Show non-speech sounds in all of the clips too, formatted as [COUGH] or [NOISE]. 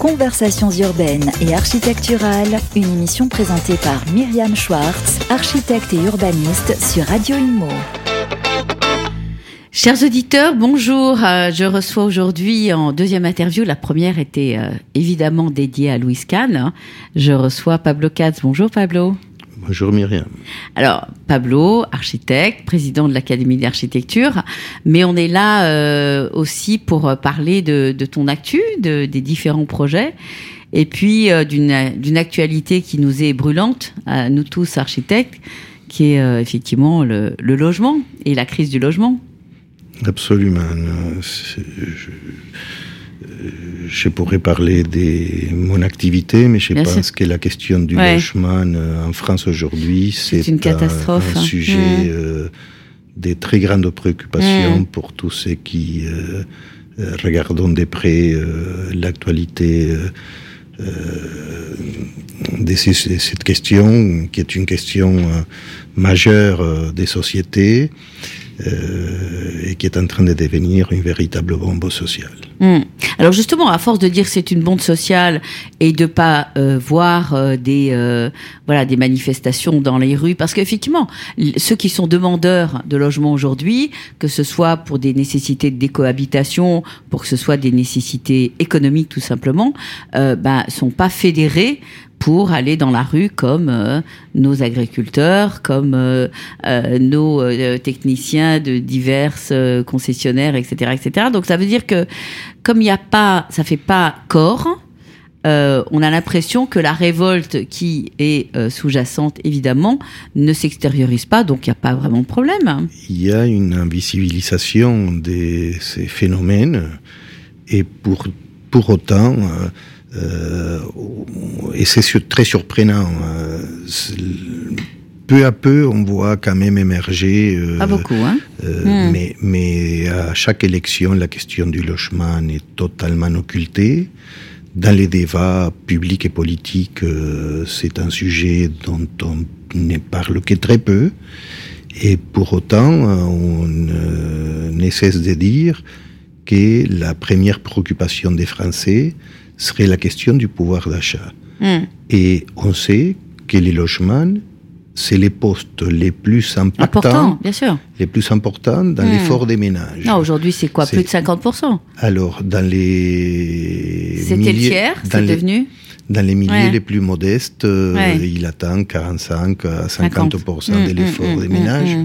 Conversations urbaines et architecturales, une émission présentée par Myriam Schwartz, architecte et urbaniste sur Radio Inmo. Chers auditeurs, bonjour. Euh, je reçois aujourd'hui en deuxième interview, la première était euh, évidemment dédiée à Louis Kahn. Je reçois Pablo Katz. Bonjour Pablo. Bonjour Myriam. Alors, Pablo, architecte, président de l'Académie d'architecture, mais on est là euh, aussi pour parler de, ton actu, de, des différents projets, et puis euh, d'une actualité qui nous est brûlante, à nous tous architectes, qui est euh, effectivement le, logement et la crise du logement. Absolument. Je je pourrais parler de mon activité, mais je pense que la question du logement euh, en France aujourd'hui, c'est une catastrophe. Un, sujet mmh. euh, de très grandes préoccupations mmh. pour tous ceux qui euh, regardons de près l'actualité de cette question, qui est une question majeure des sociétés. Euh, et qui est en train de devenir une véritable bombe sociale. Hmm. Alors justement, à force de dire c'est une bombe sociale et de pas euh, voir euh, des voilà des manifestations dans les rues, parce qu'effectivement, ceux qui sont demandeurs de logement aujourd'hui, que ce soit pour des nécessités de décohabitation, pour que ce soit des nécessités économiques tout simplement, ben sont pas fédérés pour aller dans la rue comme euh, nos agriculteurs, comme euh, euh, nos techniciens de diverses concessionnaires, etc., etc. Donc ça veut dire que comme il n'y a pas, ça fait pas corps. on a l'impression que la révolte qui est sous-jacente, évidemment, ne s'extériorise pas, donc il n'y a pas vraiment de problème. Il y a une invisibilisation de ces phénomènes, et pour, pour autant, et c'est très surprenant. Euh, peu à peu, on voit quand même émerger. Euh, Pas beaucoup, hein hmm. mais, mais à chaque élection, la question du logement est totalement occultée. Dans les débats publics et politiques, c'est un sujet dont on ne parle que très peu. Et pour autant, on ne cesse de dire que la première préoccupation des Français, serait la question du pouvoir d'achat. Hmm. Et on sait que les logements, c'est les postes les plus bien sûr. les plus importants dans hmm. l'effort des ménages. Non, aujourd'hui, c'est quoi? Plus de 50% Alors, dans les. C'était le tiers, c'est devenu? Dans les milliers les plus modestes, euh, il atteint 45 à 50%, de hmm, l'effort des ménages.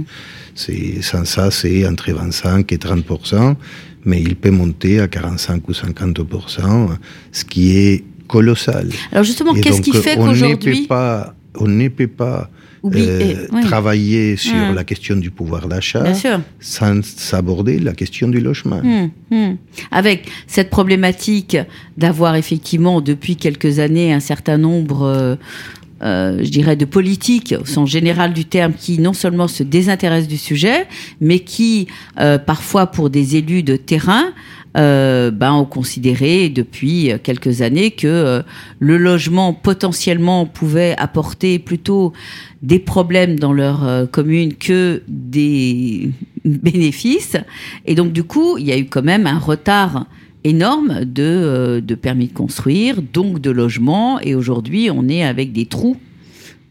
C'est, sans ça, c'est entre 25 et 30% mais il peut monter à 45 ou 50%, ce qui est colossal. Alors justement, qu'est-ce qui fait qu'aujourd'hui... On ne peut pas euh, travailler sur la question du pouvoir d'achat sans aborder la question du logement. Hum, hum. Avec cette problématique d'avoir effectivement depuis quelques années un certain nombre euh, euh, je dirais, de politique au sens général du terme, qui non seulement se désintéresse du sujet, mais qui, euh, parfois pour des élus de terrain, euh, ben, ont considéré depuis quelques années que le logement potentiellement pouvait apporter plutôt des problèmes dans leur commune que des [LAUGHS] bénéfices. Et donc du coup, il y a eu quand même un retard énorme de, euh, de permis de construire, donc de logements. Et aujourd'hui, on est avec des trous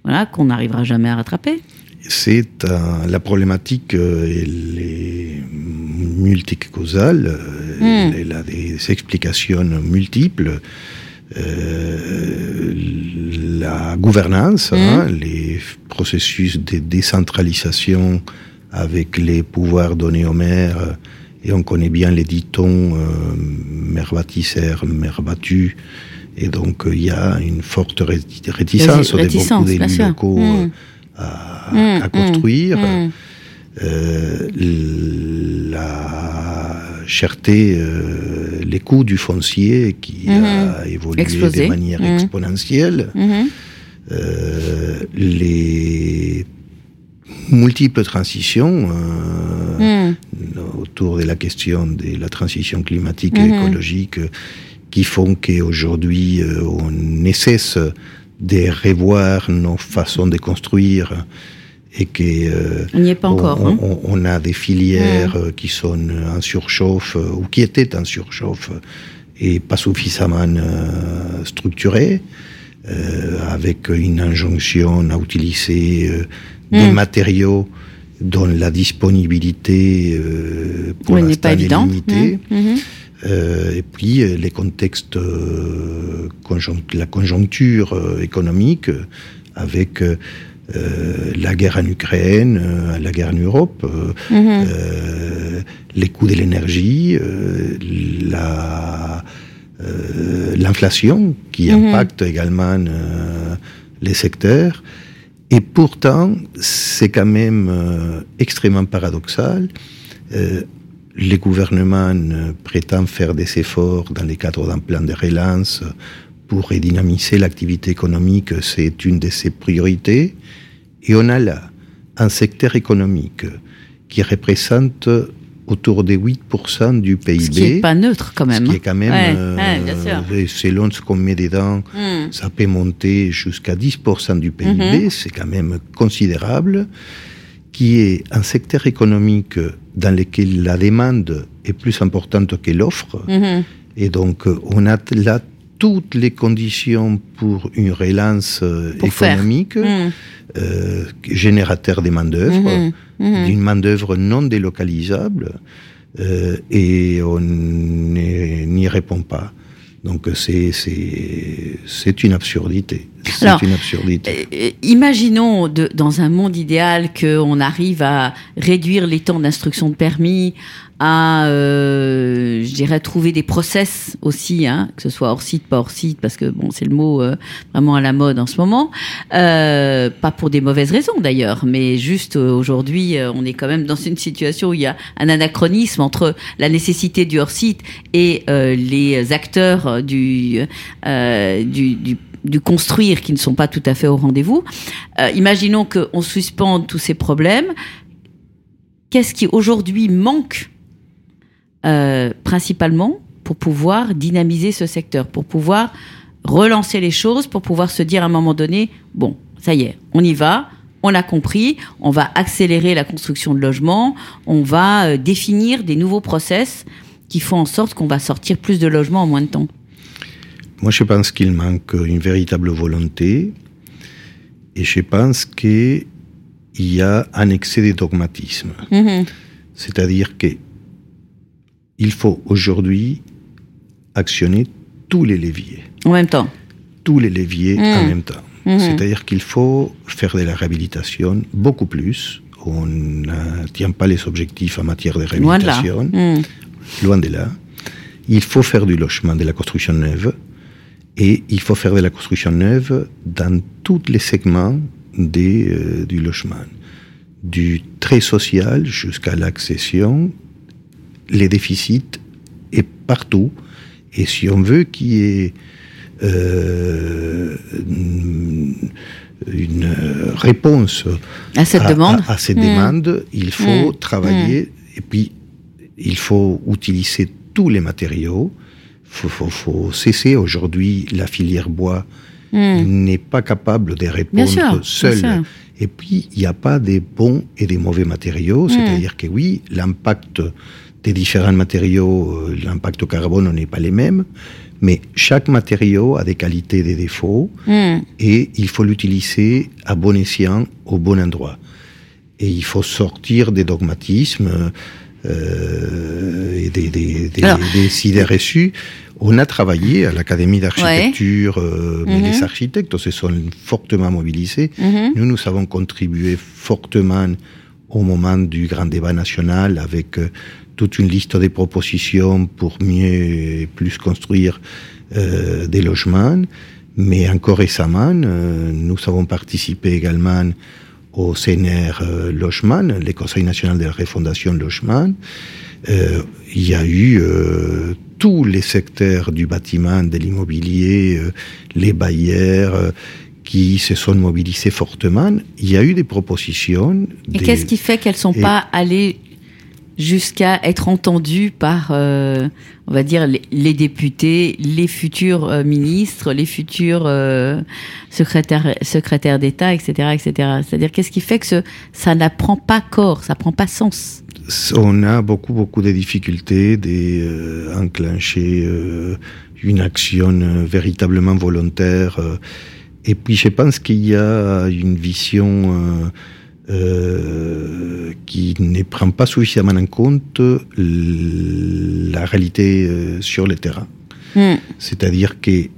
voilà, qu'on n'arrivera jamais à rattraper. C'est euh, la problématique, euh, elle est multicausale, hmm. elle a des explications multiples. la gouvernance, hein, hmm. les processus de décentralisation avec les pouvoirs donnés aux maires et on connaît bien les dictons euh, battue. Et donc, euh, il y a une forte réticence, de beaucoup d'élus locaux mmh. à, mmh, à, construire. Mmh, euh, la cherté, euh, les coûts du foncier qui a évolué de manière exponentielle. Euh, les multiples transitions euh, hmm. autour de la question de la transition climatique et hmm. écologique qui font qu'aujourd'hui euh, on nécesse de revoir nos façons de construire et que euh, on n'y est pas encore. Hein. On, a des filières hmm. qui sont en surchauffe ou qui étaient en surchauffe est pas suffisamment structuré, avec une injonction à utiliser des mm. matériaux dont la disponibilité pour l'instant est, limitée. Mm. Mm-hmm. Euh, et puis euh, les contextes, euh, la conjoncture économique avec la guerre en Ukraine, la guerre en Europe, les coûts de l'énergie, l'inflation qui impacte également les secteurs. Et pourtant, c'est quand même extrêmement paradoxal les gouvernements prétendent faire des efforts dans le cadre d'un plan de relance pour redynamiser l'activité économique, c'est une de ses priorités. Et on a là un secteur économique qui représente autour de 8% du PIB. Ce qui n'est pas neutre quand même. Ce qui est quand même, euh, selon ce qu'on met dedans, hmm. ça peut monter jusqu'à 10% du PIB, mhm. c'est quand même considérable qui est un secteur économique dans lequel la demande est plus importante que l'offre. Mhm. Et donc, on a là toutes les conditions pour une relance euh, économique, euh, générateur de main-d'œuvre, mhm. d'une main-d'œuvre non délocalisable, euh, et on n'y répond pas. Donc c'est une absurdité. C'est une absurdité. Euh, imaginons de, dans un monde idéal qu'on arrive à réduire les temps d'instruction de permis à, euh, je dirais, trouver des process aussi, hein, que ce soit hors site, pas hors site, parce que bon, c'est le mot euh, vraiment à la mode en ce moment. Euh, pas pour des mauvaises raisons d'ailleurs, mais juste euh, aujourd'hui, euh, on est quand même dans une situation où il y a un anachronisme entre la nécessité du hors site et les acteurs du, du, du du construire qui ne sont pas tout à fait au rendez-vous. Euh, imaginons qu'on suspende tous ces problèmes. Qu'est-ce qui aujourd'hui manque euh, principalement pour pouvoir dynamiser ce secteur, pour pouvoir relancer les choses, pour pouvoir se dire à un moment donné, bon, ça y est, on y va, on a compris, on va accélérer la construction de logements, on va euh, définir des nouveaux process qui font en sorte qu'on va sortir plus de logements en moins de temps. Moi, je pense qu'il manque une véritable volonté et je pense qu'il y a un excès de dogmatisme. Mm-hmm. C'est-à-dire que il faut aujourd'hui actionner tous les leviers. En même temps. Tous les leviers en mm. même temps. Mm-hmm. C'est-à-dire qu'il faut faire de la réhabilitation beaucoup plus. On ne tient pas les objectifs en matière de réhabilitation. Mm. Loin de là. Il faut faire du logement, de la construction neuve. Et il faut faire de la construction neuve dans tous les segments des, euh, du logement. Du très social jusqu'à l'accession, les déficits et partout. Et si on veut qu'il y ait euh, une réponse à cette demande, à, ces mmh. demandes, il faut mmh. travailler mmh. et puis il faut utiliser tous les matériaux. Il faut, faut, cesser aujourd'hui la filière bois n'est pas capable de répondre seule. Et puis, il n'y a pas des bons et des mauvais matériaux. C'est-à-dire que oui, l'impact des différents matériaux, euh, l'impact carbone n'est pas les mêmes, mais chaque matériau a des qualités et des défauts, hmm. et il faut l'utiliser à bon escient, au bon endroit. Et il faut sortir des dogmatismes euh, des, des, des, idées reçues. On a travaillé à l'Académie d'architecture, euh, mais mhm. les architectes se sont fortement mobilisés. Mhm. Nous, nous avons contribué fortement au moment du grand débat national avec toute une liste de propositions pour mieux et plus construire euh, des logements. Mais encore récemment, euh, nous avons participé également au CNR euh, Logement, le Conseil national de la refondation Logement. Euh, il y a eu euh, tous les secteurs du bâtiment, de l'immobilier, les bailleurs qui se sont mobilisés fortement. Il y a eu des propositions. Et qu'est-ce qui fait qu'elles ne sont pas allées jusqu'à être entendu par, euh, on va dire, les, députés, les futurs euh, ministres, les futurs euh, secrétaires, d'État, etc., etc. C'est-à-dire, qu'est-ce qui fait que ça n'apprend pas corps, ça prend pas sens? On a beaucoup, beaucoup de difficultés d'enclencher une action véritablement volontaire. et puis, je pense qu'il y a une vision euh, qui ne prend pas suffisamment en compte la réalité euh, sur le terrain. Hmm. C'est-à-dire que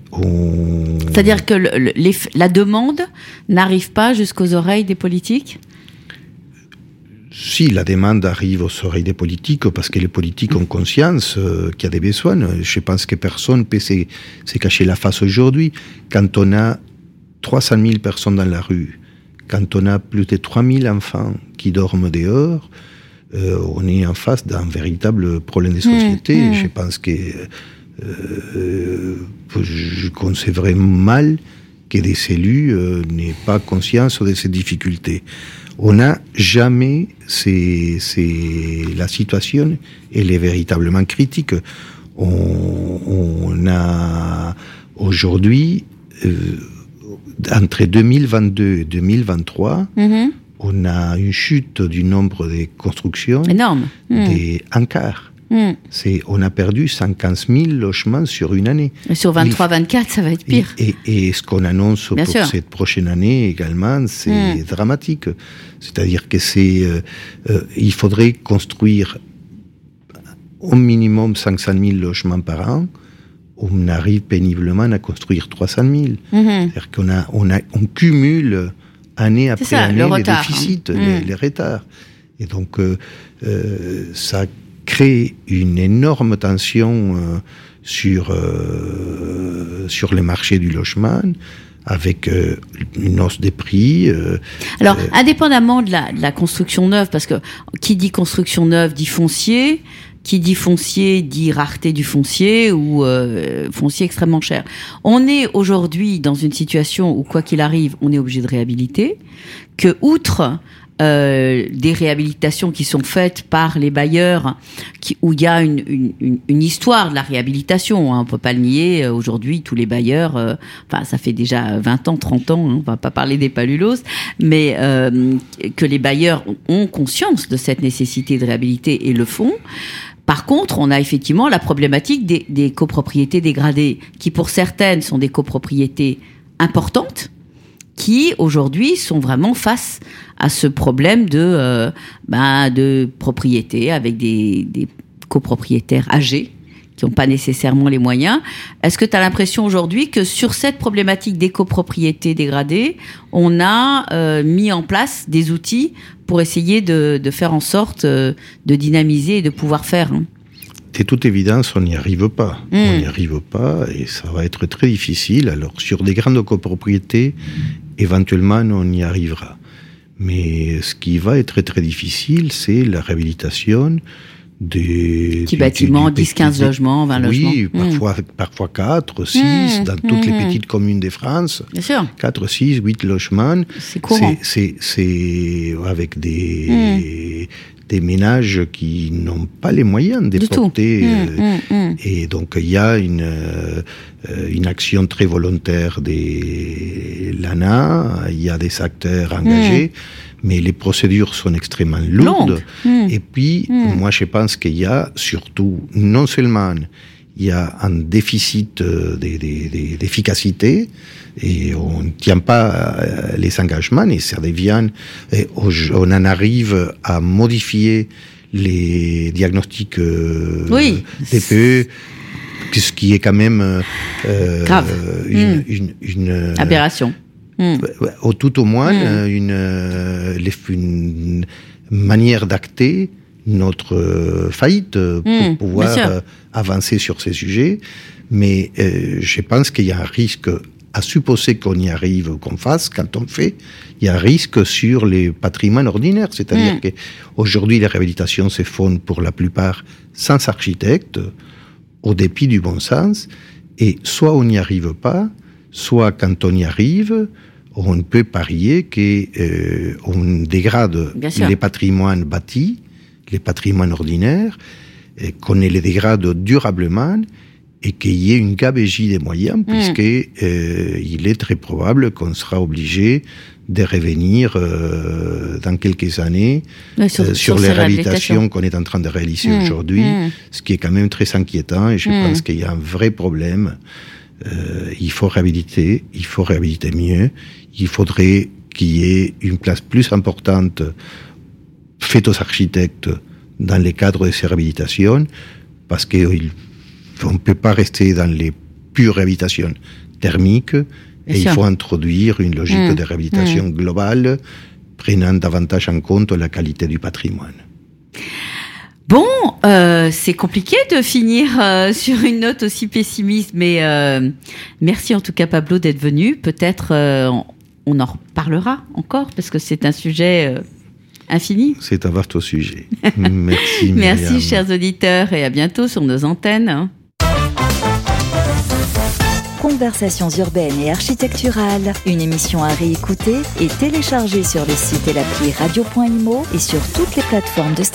C'est-à-dire que la demande n'arrive pas jusqu'aux oreilles des politiques? Si la demande arrive aux oreilles des politiques, parce que les politiques ont conscience euh, qu'il y a des besoins, je pense que personne ne peut se cacher la face aujourd'hui. Quand on a 300 000 personnes dans la rue, quand on a plus de 3000 enfants qui dorment dehors, euh, on est en face d'un véritable problème de société. Mmh, mmh. Je pense que euh, je concevrais mal que des élus euh, n'aient pas conscience de ces difficultés. On n'a jamais, c'est, la situation, elle est véritablement critique. On, on a aujourd'hui entre 2022 et 2023, mhm. on a une chute du nombre de constructions énorme, des un quart. C'est, on a perdu 115 000 logements sur une année. Et sur 23-24, ça va être pire. Et, ce qu'on annonce pour cette prochaine année également, c'est mhm. dramatique. C'est-à-dire que c'est, euh, euh, il faudrait construire au minimum 500 000 logements par an on arrive péniblement à construire 300 000. Mhm. C'est-à-dire qu'on a, on a, on cumule année après année les déficits, hein. les, mhm. les, retards. Et donc, euh, euh, ça crée une énorme tension euh, sur, sur les marchés du logement avec une hausse des prix. Alors, indépendamment de la, de la, construction neuve, parce que qui dit construction neuve dit foncier, qui dit foncier dit rareté du foncier ou euh, foncier extrêmement cher. On est aujourd'hui dans une situation où, quoi qu'il arrive, on est obligé de réhabiliter, que outre euh, des réhabilitations qui sont faites par les bailleurs, qui, où il y a une, une, une, histoire de la réhabilitation. Hein, on peut pas le nier. Euh, aujourd'hui, tous les bailleurs, enfin, ça fait déjà 20 ans, 30 ans, hein, on va pas parler des palulos, mais que les bailleurs ont conscience de cette nécessité de réhabiliter et le font. Par contre, on a effectivement la problématique des, copropriétés dégradées, qui pour certaines sont des copropriétés importantes, qui aujourd'hui sont vraiment face à ce problème de, euh, ben, de propriété avec des, copropriétaires âgés qui n'ont pas nécessairement les moyens. Est-ce que tu as l'impression aujourd'hui que sur cette problématique des copropriétés dégradées, on a euh, mis en place des outils pour essayer de, faire en sorte euh, de dynamiser et de pouvoir faire. Hein? De toute évidence, on n'y arrive pas. On hmm. n'y arrive pas et ça va être très difficile. Alors, sur des grandes copropriétés, éventuellement, on y arrivera. Mais ce qui va être très difficile, c'est la réhabilitation des petits bâtiments, 10-15 logements, 20 logements. Oui, hmm. parfois, parfois 4, 6, hmm. dans toutes les petites communes de France. Bien sûr. 4, 6, 8 logements. C'est courant. C'est avec des, des ménages qui n'ont pas les moyens de porter. Mmh, euh, mmh, mmh. Et donc il y a une, euh, une action très volontaire des l'ANA, il y a des acteurs engagés, mais les procédures sont extrêmement lourdes. Et puis, moi je pense qu'il y a surtout, non seulement il y a un déficit euh, d'efficacité et on ne tient pas euh, les engagements et ça devient, on en arrive à modifier les diagnostics euh, oui. TPE, ce qui est quand même Grave. Une, hmm. une, aberration. Hmm. Au tout au moins hmm. une, une manière d'acter notre faillite pour pouvoir avancer sur ces sujets, mais euh, je pense qu'il y a un risque à supposer qu'on y arrive, qu'on fasse, quand on fait, il y a un risque sur les patrimoines ordinaires. C'est-à-dire mm. qu'aujourd'hui, les réhabilitations se font pour la plupart sans architecte, au dépit du bon sens, et soit on n'y arrive pas, soit quand on y arrive, on peut parier qu'on euh, dégrade les patrimoines bâtis les patrimoines ordinaires, qu'on les dégrade durablement et qu'il y ait une gabégie des moyens, puisqu'il puisque euh, il est très probable qu'on sera obligé de revenir euh, dans quelques années euh, sur, les réhabilitations qu'on est en train de réaliser mmh, aujourd'hui, mmh. ce qui est quand même très inquiétant et je pense qu'il y a un vrai problème. Euh, il faut réhabiliter, il faut réhabiliter mieux, il faudrait qu'il y ait une place plus importante faite aux architectes dans les cadres de ces réhabilitations, parce qu'on ne peut pas rester dans les pures réhabilitations thermiques, et il faut introduire une logique mmh. de réhabilitation mmh. globale, prenant davantage en compte la qualité du patrimoine. Euh, c'est compliqué de finir euh, [LAUGHS] sur une note aussi pessimiste, mais euh, merci en tout cas Pablo d'être venu. Peut-être on en reparlera encore parce que c'est un sujet infini. C'est un vaste sujet. [LAUGHS] Merci. merci chers auditeurs et à bientôt sur nos antennes. Conversations urbaines et architecturales, une émission à réécouter et télécharger sur le site et l'appli radio.imo et sur toutes les plateformes de streaming.